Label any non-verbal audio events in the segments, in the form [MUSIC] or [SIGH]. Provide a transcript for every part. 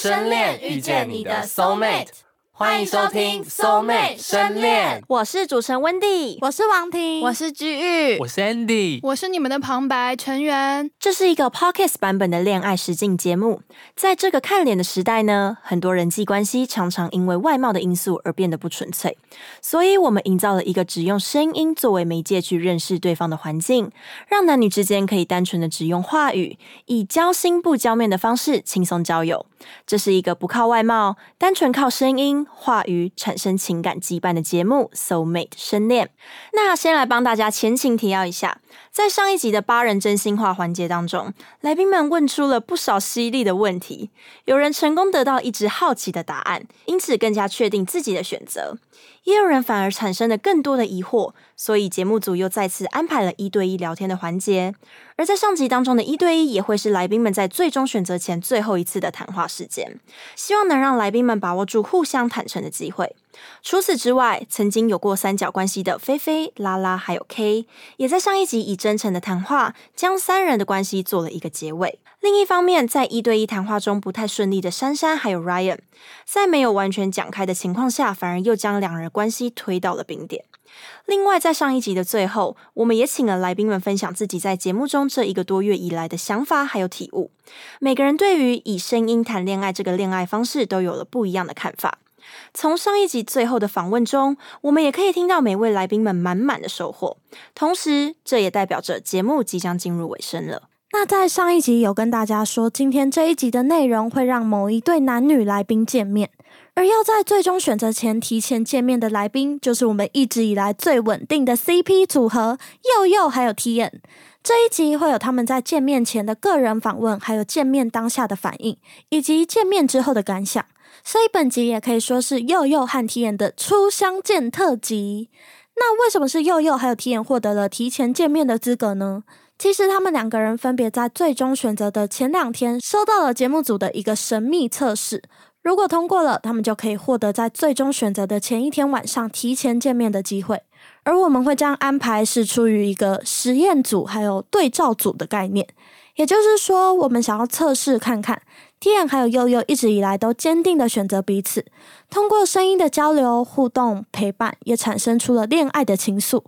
深恋遇见你的 soul mate，欢迎收听 soul mate 深恋。我是主持人温蒂，我是王婷，我是居玉，我是 Andy，我是你们的旁白成员。这是一个 Pockets 版本的恋爱实境节目。在这个看脸的时代呢，很多人际关系常常因为外貌的因素而变得不纯粹，所以我们营造了一个只用声音作为媒介去认识对方的环境，让男女之间可以单纯的只用话语，以交心不交面的方式轻松交友。这是一个不靠外貌，单纯靠声音、话语产生情感羁绊的节目《Soul Mate 深恋》。那先来帮大家前情提要一下，在上一集的八人真心话环节当中，来宾们问出了不少犀利的问题，有人成功得到一直好奇的答案，因此更加确定自己的选择。也有人反而产生了更多的疑惑，所以节目组又再次安排了一对一聊天的环节。而在上集当中的一对一，也会是来宾们在最终选择前最后一次的谈话时间，希望能让来宾们把握住互相坦诚的机会。除此之外，曾经有过三角关系的菲菲、拉拉还有 K，也在上一集以真诚的谈话，将三人的关系做了一个结尾。另一方面，在一对一谈话中不太顺利的珊珊还有 Ryan，在没有完全讲开的情况下，反而又将两人关系推到了冰点。另外，在上一集的最后，我们也请了来宾们分享自己在节目中这一个多月以来的想法还有体悟。每个人对于以声音谈恋爱这个恋爱方式都有了不一样的看法。从上一集最后的访问中，我们也可以听到每位来宾们满满的收获。同时，这也代表着节目即将进入尾声了。那在上一集有跟大家说，今天这一集的内容会让某一对男女来宾见面。而要在最终选择前提前见面的来宾，就是我们一直以来最稳定的 CP 组合佑佑还有 T N。这一集会有他们在见面前的个人访问，还有见面当下的反应，以及见面之后的感想。所以本集也可以说是佑佑和 T N 的初相见特辑。那为什么是佑佑还有 T N 获得了提前见面的资格呢？其实他们两个人分别在最终选择的前两天，收到了节目组的一个神秘测试。如果通过了，他们就可以获得在最终选择的前一天晚上提前见面的机会。而我们会这样安排，是出于一个实验组还有对照组的概念。也就是说，我们想要测试看看，Tian 还有悠悠一直以来都坚定的选择彼此，通过声音的交流、互动、陪伴，也产生出了恋爱的情愫。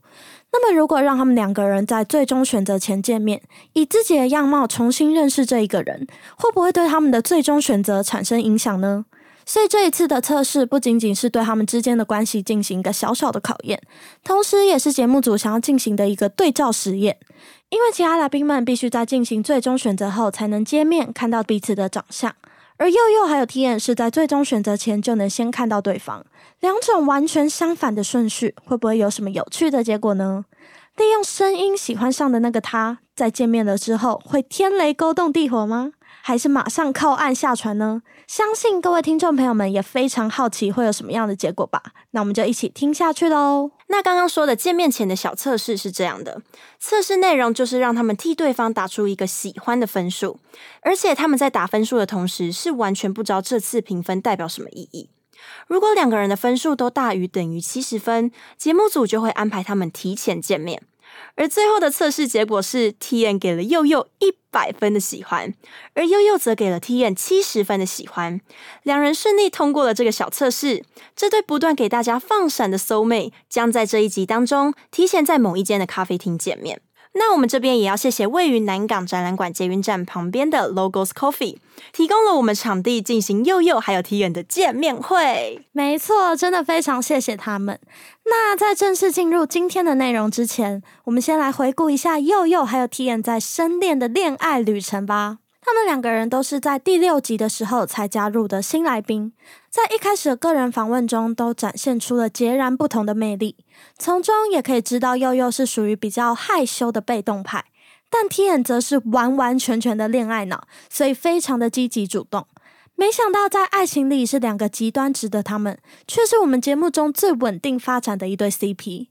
那么，如果让他们两个人在最终选择前见面，以自己的样貌重新认识这一个人，会不会对他们的最终选择产生影响呢？所以这一次的测试不仅仅是对他们之间的关系进行一个小小的考验，同时也是节目组想要进行的一个对照实验。因为其他来宾们必须在进行最终选择后才能见面，看到彼此的长相，而佑佑还有 T N 是在最终选择前就能先看到对方。两种完全相反的顺序，会不会有什么有趣的结果呢？利用声音喜欢上的那个他，在见面了之后，会天雷勾动地火吗？还是马上靠岸下船呢？相信各位听众朋友们也非常好奇会有什么样的结果吧？那我们就一起听下去喽。那刚刚说的见面前的小测试是这样的，测试内容就是让他们替对方打出一个喜欢的分数，而且他们在打分数的同时，是完全不知道这次评分代表什么意义。如果两个人的分数都大于等于七十分，节目组就会安排他们提前见面。而最后的测试结果是，T N 给了佑佑一百分的喜欢，而佑佑则给了 T N 七十分的喜欢。两人顺利通过了这个小测试。这对不断给大家放闪的 Soul Mate 将在这一集当中提前在某一间的咖啡厅见面。那我们这边也要谢谢位于南港展览馆捷运站旁边的 Logos Coffee，提供了我们场地进行佑佑还有 T N 的见面会。没错，真的非常谢谢他们。那在正式进入今天的内容之前，我们先来回顾一下佑佑还有 T N 在深恋的恋爱旅程吧。他们两个人都是在第六集的时候才加入的新来宾，在一开始的个人访问中都展现出了截然不同的魅力。从中也可以知道，佑佑是属于比较害羞的被动派，但 T N 则是完完全全的恋爱脑，所以非常的积极主动。没想到在爱情里是两个极端值的他们，却是我们节目中最稳定发展的一对 CP。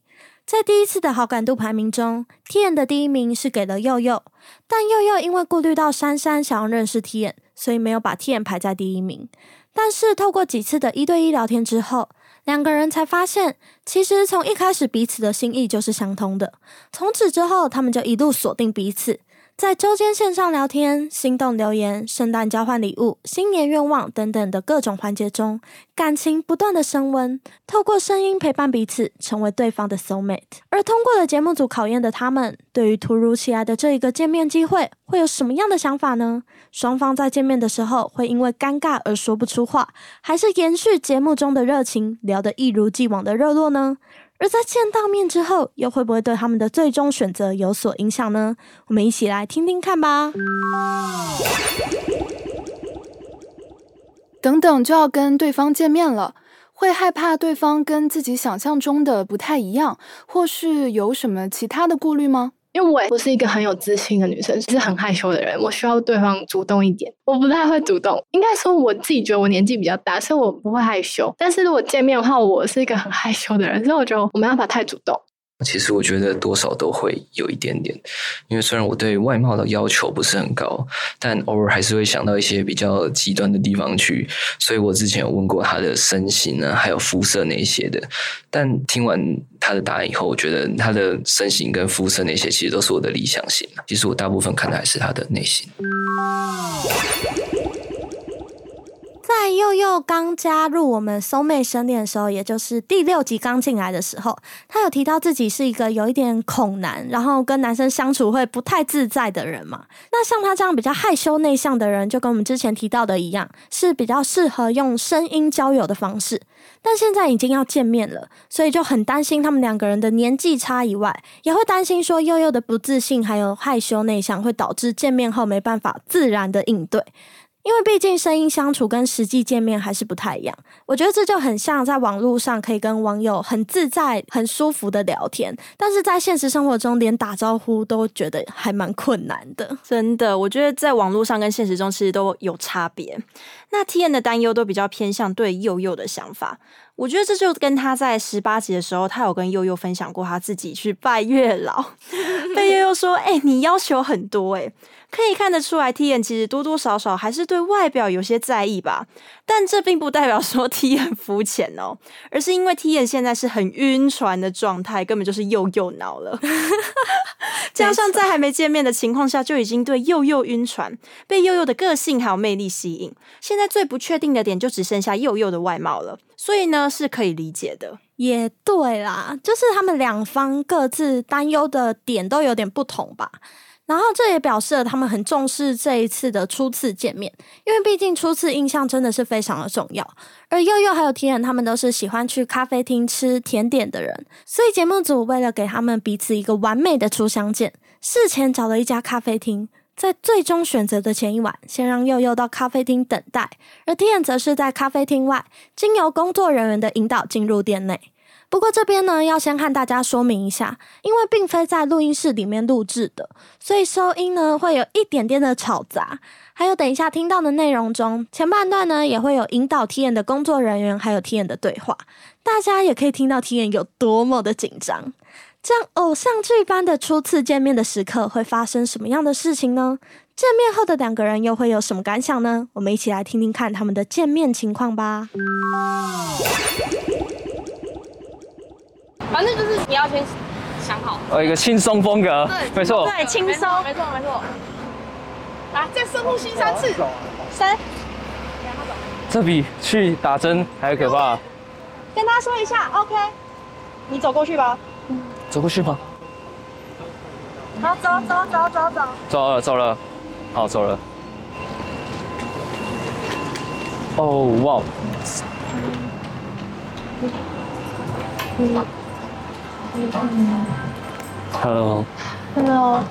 在第一次的好感度排名中，T N 的第一名是给了佑佑，但佑佑因为顾虑到珊珊想要认识 T N，所以没有把 T N 排在第一名。但是透过几次的一对一聊天之后，两个人才发现，其实从一开始彼此的心意就是相通的。从此之后，他们就一路锁定彼此。在周间线上聊天、心动留言、圣诞交换礼物、新年愿望等等的各种环节中，感情不断的升温。透过声音陪伴彼此，成为对方的 soul mate。而通过了节目组考验的他们，对于突如其来的这一个见面机会，会有什么样的想法呢？双方在见面的时候，会因为尴尬而说不出话，还是延续节目中的热情，聊得一如既往的热络呢？而在见到面之后，又会不会对他们的最终选择有所影响呢？我们一起来听听看吧。等等就要跟对方见面了，会害怕对方跟自己想象中的不太一样，或是有什么其他的顾虑吗？因为我不是一个很有自信的女生，是很害羞的人。我需要对方主动一点，我不太会主动。应该说我自己觉得我年纪比较大，所以我不会害羞。但是如果见面的话，我是一个很害羞的人，所以我觉得我没办法太主动。其实我觉得多少都会有一点点，因为虽然我对外貌的要求不是很高，但偶尔还是会想到一些比较极端的地方去。所以我之前有问过他的身形呢，还有肤色那些的。但听完他的答案以后，我觉得他的身形跟肤色那些其实都是我的理想型。其实我大部分看的还是他的内心。在佑佑刚加入我们松妹生恋的时候，也就是第六集刚进来的时候，他有提到自己是一个有一点恐男，然后跟男生相处会不太自在的人嘛。那像他这样比较害羞内向的人，就跟我们之前提到的一样，是比较适合用声音交友的方式。但现在已经要见面了，所以就很担心他们两个人的年纪差以外，也会担心说佑佑的不自信还有害羞内向会导致见面后没办法自然的应对。因为毕竟声音相处跟实际见面还是不太一样，我觉得这就很像在网络上可以跟网友很自在、很舒服的聊天，但是在现实生活中连打招呼都觉得还蛮困难的。真的，我觉得在网络上跟现实中其实都有差别。那 T N 的担忧都比较偏向对佑佑的想法，我觉得这就跟他在十八集的时候，他有跟佑佑分享过他自己去拜月老，[LAUGHS] 被佑佑说：“哎，你要求很多哎。”可以看得出来，T N 其实多多少少还是对外表有些在意吧，但这并不代表说 [LAUGHS] T N 肤浅哦，而是因为 T 现在是很晕船的状态，根本就是又又脑了，[LAUGHS] 加上在还没见面的情况下就已经对又又晕船，被又又的个性还有魅力吸引，现在最不确定的点就只剩下又又的外貌了，所以呢是可以理解的。也对啦，就是他们两方各自担忧的点都有点不同吧。然后这也表示了他们很重视这一次的初次见面，因为毕竟初次印象真的是非常的重要。而悠悠还有 T 人他们都是喜欢去咖啡厅吃甜点的人，所以节目组为了给他们彼此一个完美的初相见，事前找了一家咖啡厅，在最终选择的前一晚，先让佑佑到咖啡厅等待，而 T 人则是在咖啡厅外，经由工作人员的引导进入店内。不过这边呢，要先和大家说明一下，因为并非在录音室里面录制的，所以收音呢会有一点点的吵杂。还有等一下听到的内容中，前半段呢也会有引导 T N 的工作人员，还有 T N 的对话，大家也可以听到 T N 有多么的紧张。这样偶像剧般的初次见面的时刻会发生什么样的事情呢？见面后的两个人又会有什么感想呢？我们一起来听听看他们的见面情况吧。反正就是你要先想好，呃，一个轻松风格，对没错，对，轻松，没错，没错。来，再深呼吸三次，三。这比去打针还要可怕。跟他说一下，OK。你走过去吧。走过去吗。好，走走走走走。走了走了，好走了。哦哇。Hello。Hello。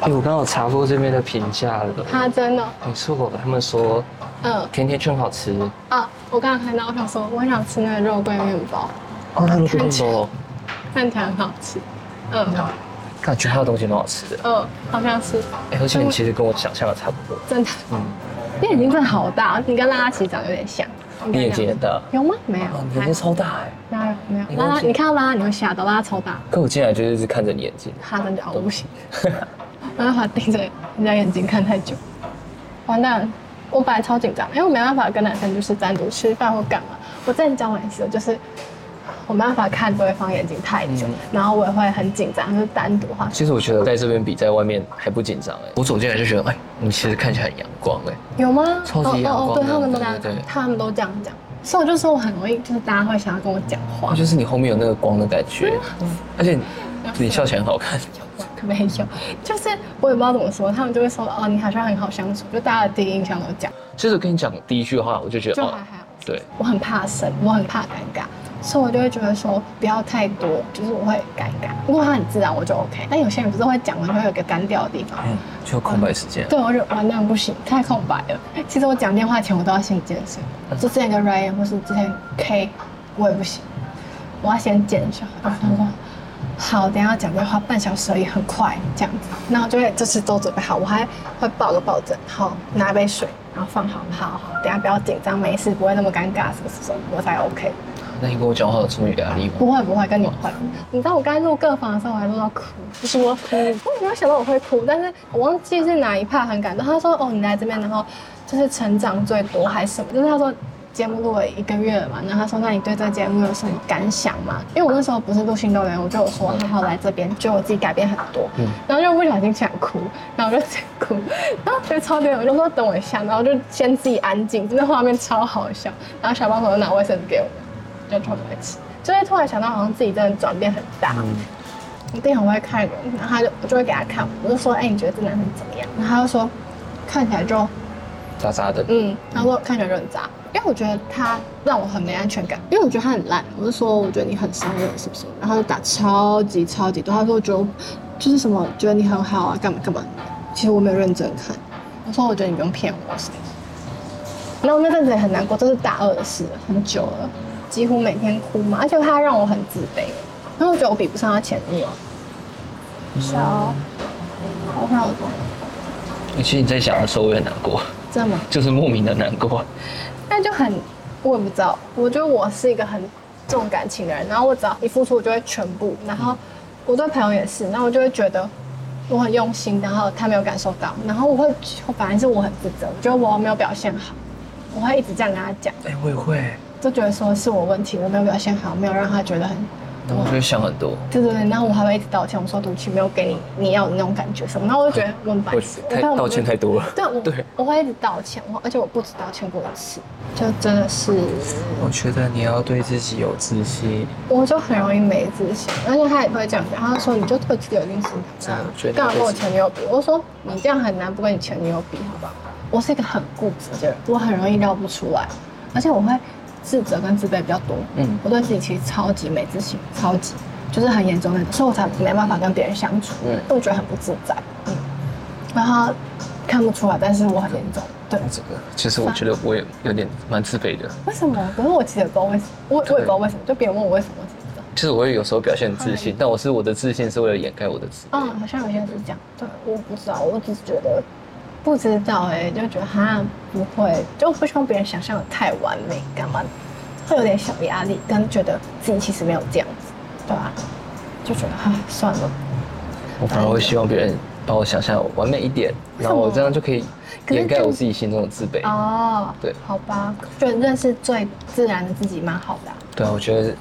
哎，我刚好查过这边的评价了。他真的？没错，他们说，嗯，甜甜圈好吃。啊，我刚刚看到，我想说，我很想吃那个肉桂面包。哦，那肉桂面包，看起来很好吃。嗯。感觉他的东西蛮好吃的。嗯，好像是。哎，而且你其实跟我想象的差不多。真的。嗯。你眼睛真的好大，你跟拉拉奇长有点像。你眼睛很大？有吗？没有。眼睛超大哎。哪有？没有。拉拉，你看到拉拉你会吓到，拉拉超大。可我进来就是看着你眼睛。哈真的我不行。没办法盯着人家眼睛看太久。完蛋，我本来超紧张，因为我没办法跟男生就是单独吃饭或干嘛。我之前交往一次，就是我没办法看对方眼睛太久，嗯。然后我也会很紧张，就是单独的话，其实我觉得在这边比在外面还不紧张哎，我走进来就觉得，哎，你其实看起来很阳光哎。有吗？超级阳光哦哦哦，对他们都这样对对对。他们都这样讲，所以我就说我很容易，就是大家会想要跟我讲话，就是你后面有那个光的感觉，而且你笑起来很好看。没有，就是我也不知道怎么说，他们就会说哦，你好像很好相处，就大家的第一印象都讲，其实跟你讲第一句话，我就觉得。对，我很怕生，我很怕尴尬，所以我就会觉得说不要太多，就是我会尴尬。如果它很自然，我就 OK。但有些人不是会讲完会有一个干掉的地方，嗯，就有空白时间。对我就完蛋不行，太空白了。其实我讲电话前我都要先健身，就之前跟 Ryan 或是之前 K 我也不行，我要先健一下。然后他说好，等一下讲电话半小时而已，很快这样子。那我就会这次都准备好，我还会抱个抱枕，好拿杯水，然后放好，好好，等一下不要紧张，没事，不会那么尴尬，什么什么，我才 OK。那你跟我讲话有这么有压力吗？不会不会，跟你不会。你知道我刚才录各房的时候，我还录到哭，就是我哭，我没有想到我会哭，但是我忘记是哪一 part 很感动。他说哦，你来这边，然后就是成长最多还是什么？就是他说节目录了一个月了嘛，然后他说那你对这个节目有什么感想吗？因为我那时候不是录新豆人，我就有说还好来这边，就我自己改变很多，嗯然后就不小心想哭，然后我就想哭，然后觉得超丢脸，我就说等我一下，然后就先自己安静，真的画面超好笑，然后小帮手就拿卫生纸给我。就会突然想到，好像自己真的转变很大。一定很会看人，然后他就我就会给他看，我就说，哎、你觉得这男生怎么样？然后他就说，看起来就，渣渣的。嗯，他说看起来就很渣，因为我觉得他让我很没安全感，因为我觉得他很烂，我就说我觉得你很伤人，是不是？然后他就打超级超级多，他说我觉得就是什么觉得你很好啊，干嘛干嘛。其实我没有认真看，我说我觉得你不用骗我，是。然后那阵子也很难过，这是大二的事，很久了。几乎每天哭嘛，而且他让我很自卑，因为我觉得我比不上他前女友。小，好好的，其实你在想的时候，我也很难过，真的吗？就是莫名的难过。但就很，我也不知道，我觉得我是一个很重感情的人，然后我只要一付出，我就会全部，然后我对朋友也是，然后我就会觉得我很用心，然后他没有感受到，然后我会，反而是我很自责，我觉得我没有表现好，我会一直这样跟他讲。哎，我也会，就觉得说是我问题，我没有表现好，没有让他觉得很，然后我就会想很多。对对对，然后我还会一直道歉，我说对不起，没有给你你要的那种感觉什么，然后我就觉得我很白我痴，太道歉太多了。对，我对我会一直道歉，我而且我不止道歉过一次，就真的是，我觉得你要对自己有自信。我就很容易没自信，而且他也会这样讲，他就说你就对自己有一定心真的觉得干嘛跟我前女友比？我说你这样很难不跟你前女友比，好不好？我是一个很固执的人，我很容易绕不出来，而且我会自责跟自卑比较多。嗯我对自己其实超级没自信，超级就是很严重那种，所以我才没办法跟别人相处，嗯我觉得很不自在。嗯，然后看不出来，但是我很严重。对，这个其实我觉得我也有点蛮自卑的。为什么？可是我其实也不知道为什么，我我也不知道为什么，就别人问我为什么，我其实我也有时候表现很自信，但我是我的自信是为了掩盖我的自卑。嗯，好像有些人是这样。对，我不知道，我只是觉得不知道哎、就觉得哈不会，就不希望别人想象的太完美，干嘛的，会有点小压力，跟觉得自己其实没有这样子，对吧、就觉得哈算了。我反而会希望别人把我想象完美一点，然后我这样就可以掩盖我自己心中的自卑。哦，对好吧，觉得认识最自然的自己蛮好的啊、对啊，我觉得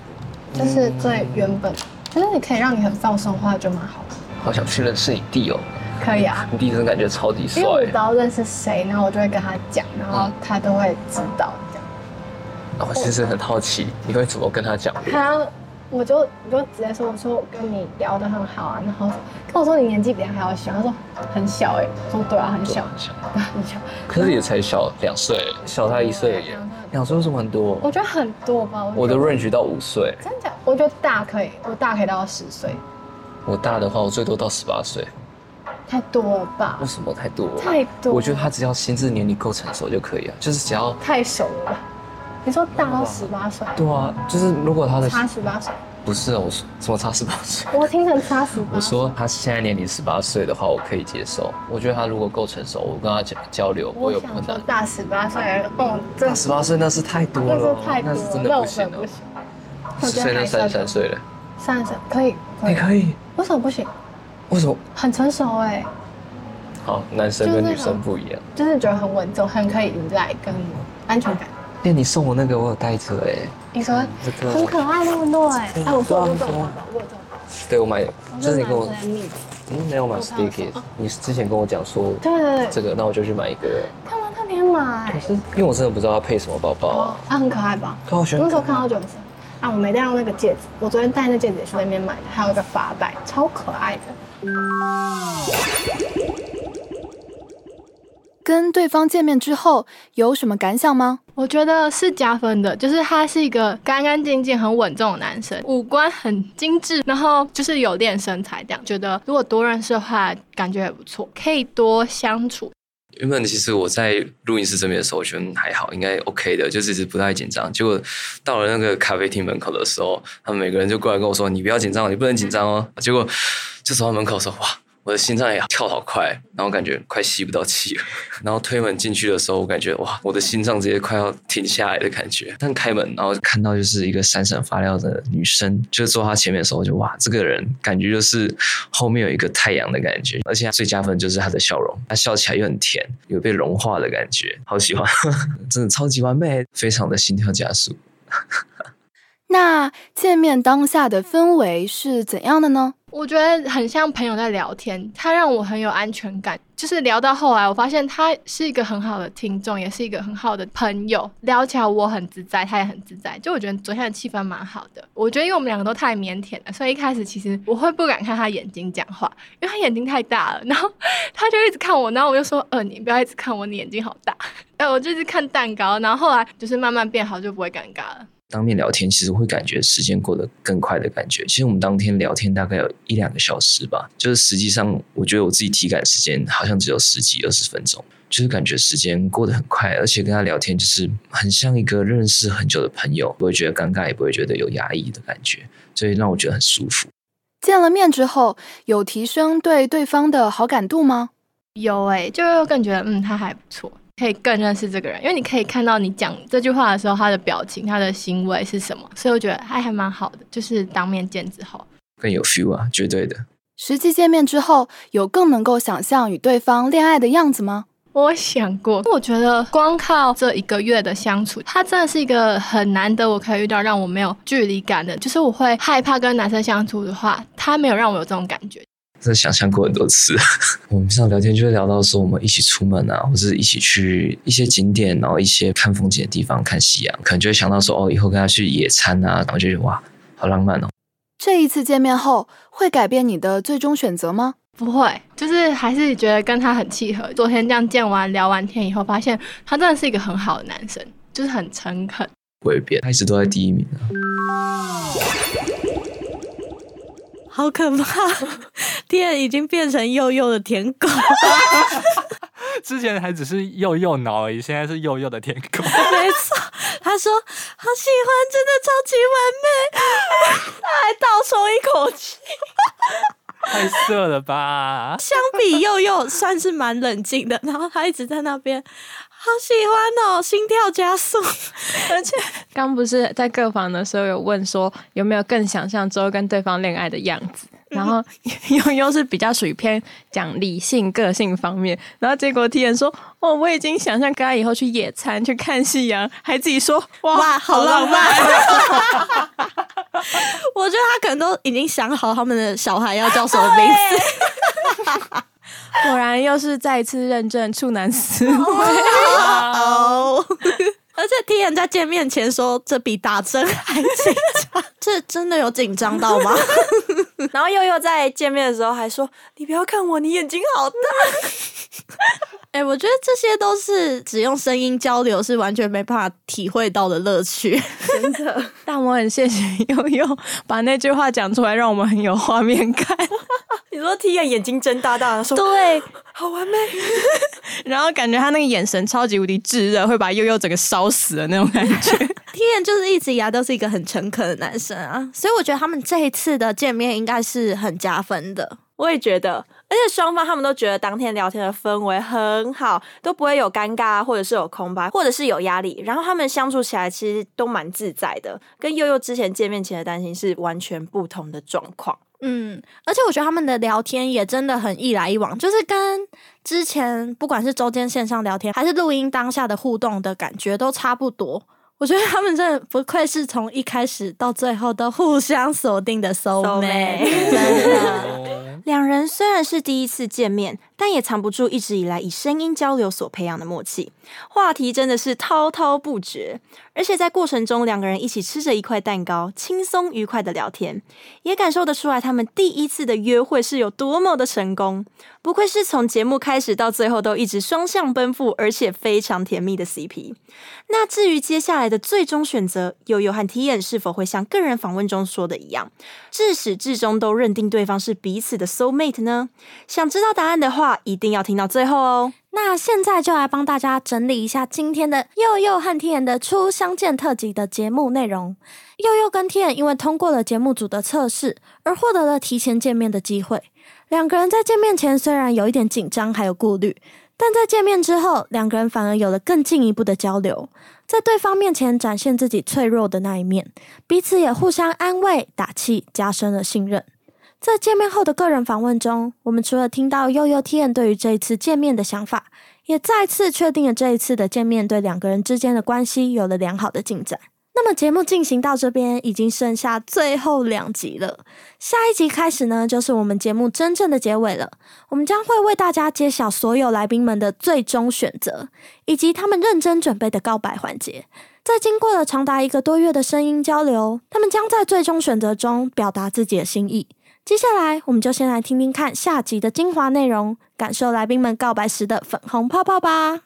就是最原本，就是你可以让你很放松的话，就蛮好的。好想去认识你弟哦，可以啊，你弟真的感觉超级帅因为我只要认识谁，然后我就会跟他讲，然后他都会知道这样。然后其实很好奇，你会怎么跟他讲？他，我就我就直接说，我说我跟你聊得很好啊，然后跟我说你年纪比他还要小，他说很小哎、我说对啊，很小，很小，很小。[LAUGHS] 可是也才小两岁，小他一岁而已。两岁为什么很多？我觉得很多吧，我的 range 到五岁，真的？我觉得大可以，我大可以到十岁，我大的话我最多到十八岁。太多了吧为？什么太多？太多我觉得他只要心智年龄够成熟就可以了，就是只要太熟了吧。你说大到十八岁，对啊，就是如果他的差十八岁，不是啊，我说什么差十八岁？我听成差十八。我说他现在年龄十八岁的话，我可以接受。我觉得他如果够成熟，我跟他交交流我有困难。大十八岁，哦，这大十八岁那是太多了哦，是太多，那是真的不行哦真的不。行。我十觉得还岁那三十三岁了，三十三可以，你可以？为什么不行？为什么？很成熟哎、好，男生跟女生不一样。就是觉得很稳重，很可以依赖跟安全感。那你送我那个，我有带着哎。你说这个很可爱那么多哎，哎，我说我说对啊我说对我买，就是你跟我我嗯没有买 sticky，你之前跟我讲说对对对，这个，那我就去买一个。干嘛特别买可？是因为我真的不知道要配什么包包啊。它很可爱吧？可我选那时候看到就很。啊，我没戴到那个戒指，我昨天戴那戒指也是在那边买的，还有一个发带，超可爱的。跟对方见面之后有什么感想吗？我觉得是加分的，就是他是一个干干净净、很稳重的男生，五官很精致，然后就是有练身材这样。觉得如果多认识的话，感觉也不错，可以多相处。原本其实我在录音室这边的时候，我觉得还好，应该 OK 的，就是一直不太紧张。结果到了那个咖啡厅门口的时候，他们每个人就过来跟我说：“你不要紧张，你不能紧张哦。”结果就走到门口说：“哇！”我的心脏也跳好快，然后感觉快吸不到气了。[LAUGHS] 然后推门进去的时候，我感觉哇，我的心脏直接快要停下来的感觉。但开门，然后看到就是一个闪闪发亮的女生，就坐她前面的时候，就哇，这个人感觉就是后面有一个太阳的感觉，而且最加分就是她的笑容，她笑起来又很甜，有被融化的感觉，好喜欢，[LAUGHS] 真的超级完美，非常的心跳加速。[LAUGHS] 那见面当下的氛围是怎样的呢？我觉得很像朋友在聊天，他让我很有安全感。就是聊到后来，我发现他是一个很好的听众，也是一个很好的朋友。聊起来我很自在，他也很自在。就我觉得昨天的气氛蛮好的。我觉得因为我们两个都太腼腆了，所以一开始其实我会不敢看他眼睛讲话，因为他眼睛太大了。然后他就一直看我，然后我就说：“呃，你不要一直看我，你眼睛好大。”哎，我就一直看蛋糕。然后后来就是慢慢变好，就不会尴尬了。当面聊天，其实会感觉时间过得更快的感觉。其实我们当天聊天大概有一两个小时吧，就是实际上我觉得我自己体感时间好像只有十几二十分钟，就是感觉时间过得很快，而且跟他聊天就是很像一个认识很久的朋友，不会觉得尴尬，也不会觉得有压抑的感觉，所以让我觉得很舒服。见了面之后，有提升对对方的好感度吗？有诶、就会更觉得嗯他还不错，可以更认识这个人，因为你可以看到你讲这句话的时候他的表情、他的行为是什么，所以我觉得还还蛮好的，就是当面见之后。更有 feel 啊，绝对的。实际见面之后，有更能够想象与对方恋爱的样子吗？我想过，我觉得光靠这一个月的相处，他真的是一个很难得我可以遇到让我没有距离感的。就是我会害怕跟男生相处的话，他没有让我有这种感觉。真的想象过很多次。[LAUGHS] 我们平常聊天就会聊到说，我们一起出门啊，或者一起去一些景点，然后一些看风景的地方看夕阳，可能就会想到说，哦，以后跟他去野餐啊，然后就觉得哇，好浪漫哦。这一次见面后，会改变你的最终选择吗？不会，就是还是觉得跟他很契合。昨天这样见完聊完天以后，发现他真的是一个很好的男生，就是很诚恳。不会变，他一直都在第一名啊。好可怕！[LAUGHS] 天已经变成幼幼的舔狗，[LAUGHS] 之前还只是幼幼脑而已，现在是幼幼的舔狗。没错。他说好喜欢，真的超级完美，他还倒抽一口气。[LAUGHS] 太色了吧？相比佑佑算是蛮冷静的，然后他一直在那边，好喜欢哦，心跳加速，[LAUGHS] 而且刚不是在各房的时候有问说有没有更想象之后跟对方恋爱的样子，然后 [LAUGHS] 悠悠是比较属于偏讲理性个性方面，然后结果 T 人说哦我已经想象跟他以后去野餐去看夕阳，还自己说哇哇，好浪漫。漫。[LAUGHS] 我觉得他可能都已经想好他们的小孩要叫什么名字。[LAUGHS] 果然又是再次认证处男思维。[LAUGHS] 哦，而且听人家见面前说这比打针还紧张，[LAUGHS] 这真的有紧张到吗？然后又又在见面的时候还说：“你不要看我，你眼睛好大。哎、我觉得这些都是只用声音交流是完全没办法体会到的乐趣。[LAUGHS] 真的，但我很谢谢悠悠把那句话讲出来，让我们很有画面感。你说 T 眼眼睛睁大大的说，对，好完美。[LAUGHS] 然后感觉他那个眼神超级无敌炙热，会把悠悠整个烧死的那种感觉。[LAUGHS] T 人就是一直以来都是一个很诚恳的男生啊，所以我觉得他们这一次的见面应该是很加分的。我也觉得，而且双方他们都觉得当天聊天的氛围很好，都不会有尴尬，或者是有空白，或者是有压力。然后他们相处起来其实都蛮自在的，跟悠悠之前见面前的担心是完全不同的状况。嗯，而且我觉得他们的聊天也真的很一来一往，就是跟之前不管是周间线上聊天还是录音当下的互动的感觉都差不多。我觉得他们真的不愧是从一开始到最后都互相锁定的 soul mate，真的。[LAUGHS] 两人虽然是第一次见面，但也藏不住一直以来以声音交流所培养的默契，话题真的是滔滔不绝。而且在过程中，两个人一起吃着一块蛋糕，轻松愉快的聊天，也感受得出来他们第一次的约会是有多么的成功。不愧是从节目开始到最后都一直双向奔赴，而且非常甜蜜的 CP。那至于接下来的最终选择，悠悠和 t i n 是否会像个人访问中说的一样，至始至终都认定对方是彼此的 soul mate 呢？想知道答案的话，一定要听到最后哦。那现在就来帮大家整理一下今天的佑佑和天的初相见特辑的节目内容。佑佑跟天因为通过了节目组的测试，而获得了提前见面的机会。两个人在见面前虽然有一点紧张，还有顾虑，但在见面之后，两个人反而有了更进一步的交流，在对方面前展现自己脆弱的那一面，彼此也互相安慰打气，加深了信任。在见面后的个人访问中，我们除了听到悠悠 T N 对于这一次见面的想法，也再次确定了这一次的见面对两个人之间的关系有了良好的进展。那么节目进行到这边，已经剩下最后两集了。下一集开始呢，就是我们节目真正的结尾了。我们将会为大家揭晓所有来宾们的最终选择，以及他们认真准备的告白环节。在经过了长达一个多月的声音交流，他们将在最终选择中表达自己的心意。接下来，我们就先来听听看下集的精华内容，感受来宾们告白时的粉红泡泡吧。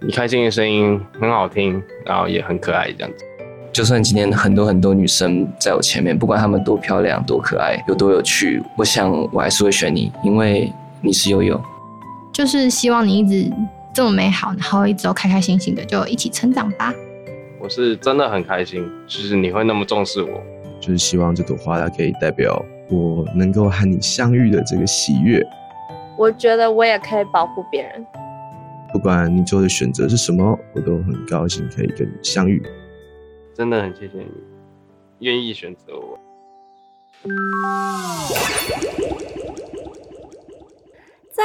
你开心的声音很好听，然后也很可爱，这样子。就算今天很多很多女生在我前面，不管她们多漂亮、多可爱、有多有趣，我想我还是会选你，因为你是悠悠。就是希望你一直这么美好，然后一直都开开心心的，就一起成长吧。我是真的很开心，就是你会那么重视我，就是希望这朵花它可以代表我能够和你相遇的这个喜悦。我觉得我也可以保护别人。不管你做的选择是什么，我都很高兴可以跟你相遇。真的很谢谢你，愿意选择我。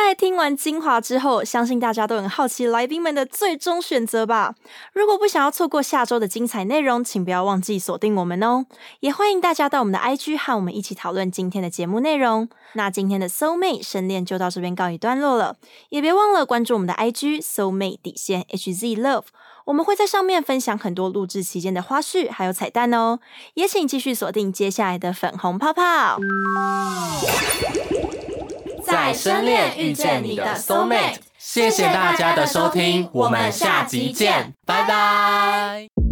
在听完精华之后，相信大家都很好奇来宾们的最终选择吧。如果不想要错过下周的精彩内容，请不要忘记锁定我们哦。也欢迎大家到我们的 IG 和我们一起讨论今天的节目内容。那今天的 Soul Mate 深恋就到这边告一段落了，也别忘了关注我们的 IG Soul Mate 底线 HZ Love，我们会在上面分享很多录制期间的花絮还有彩蛋哦。也请继续锁定接下来的粉红泡泡。在深恋遇见你的 soul mate，谢谢大家的收听，我们下集见，拜拜。